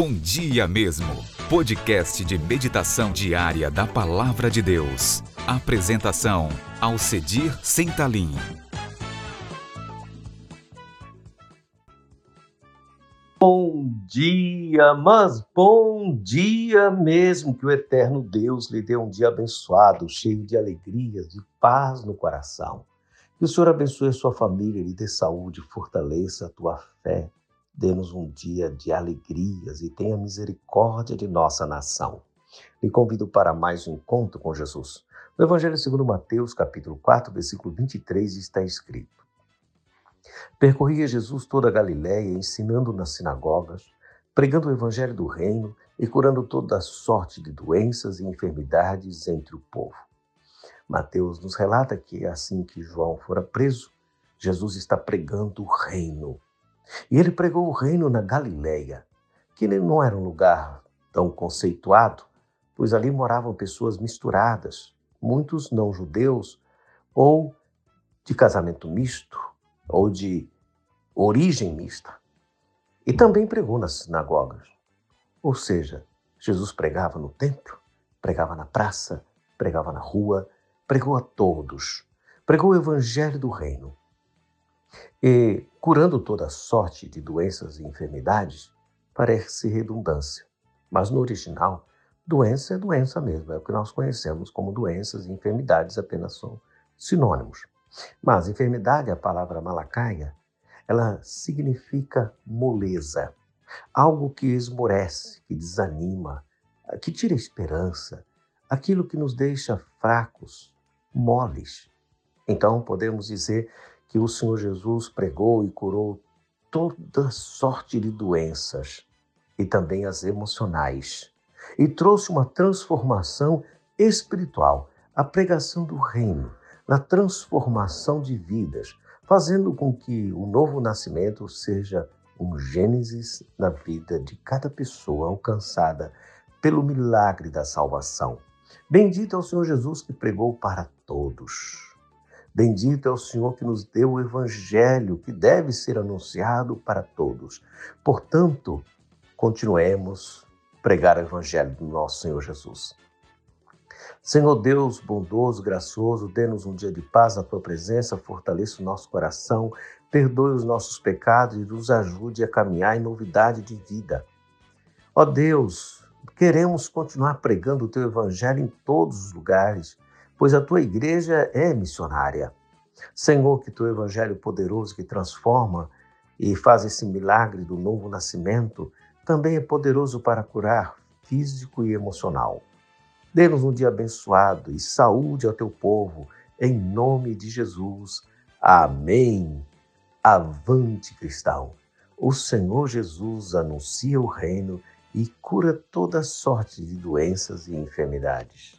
Bom Dia Mesmo, podcast de meditação diária da Palavra de Deus. Apresentação, Alcedir Sentalim. Bom dia, mas bom dia mesmo. Que o eterno Deus lhe dê um dia abençoado, cheio de alegrias, de paz no coração. Que o Senhor abençoe a sua família, lhe dê saúde, fortaleça a tua fé. Dê-nos um dia de alegrias e tenha misericórdia de nossa nação. Lhe convido para mais um encontro com Jesus. No Evangelho segundo Mateus, capítulo 4, versículo 23, está escrito: Percorria Jesus toda a Galiléia, ensinando nas sinagogas, pregando o evangelho do reino e curando toda sorte de doenças e enfermidades entre o povo. Mateus nos relata que assim que João fora preso, Jesus está pregando o reino. E ele pregou o reino na Galileia, que não era um lugar tão conceituado, pois ali moravam pessoas misturadas, muitos não judeus, ou de casamento misto, ou de origem mista. E também pregou nas sinagogas. Ou seja, Jesus pregava no templo, pregava na praça, pregava na rua, pregou a todos, pregou o evangelho do reino. E, curando toda sorte de doenças e enfermidades, parece redundância. Mas no original, doença é doença mesmo, é o que nós conhecemos como doenças e enfermidades apenas são sinônimos. Mas enfermidade, a palavra malacaia, ela significa moleza, algo que esmorece, que desanima, que tira esperança, aquilo que nos deixa fracos, moles. Então, podemos dizer que o Senhor Jesus pregou e curou toda sorte de doenças e também as emocionais, e trouxe uma transformação espiritual, a pregação do reino, na transformação de vidas, fazendo com que o novo nascimento seja um Gênesis na vida de cada pessoa alcançada pelo milagre da salvação. Bendito é o Senhor Jesus que pregou para todos. Bendito é o Senhor que nos deu o Evangelho que deve ser anunciado para todos. Portanto, continuemos pregar o Evangelho do nosso Senhor Jesus. Senhor Deus, bondoso, gracioso, dê-nos um dia de paz na tua presença, fortaleça o nosso coração, perdoe os nossos pecados e nos ajude a caminhar em novidade de vida. Ó Deus, Queremos continuar pregando o teu evangelho em todos os lugares, pois a tua igreja é missionária. Senhor, que teu evangelho poderoso que transforma e faz esse milagre do novo nascimento também é poderoso para curar físico e emocional. Dê-nos um dia abençoado e saúde ao teu povo, em nome de Jesus. Amém. Avante, cristão. O Senhor Jesus anuncia o reino e cura toda sorte de doenças e enfermidades.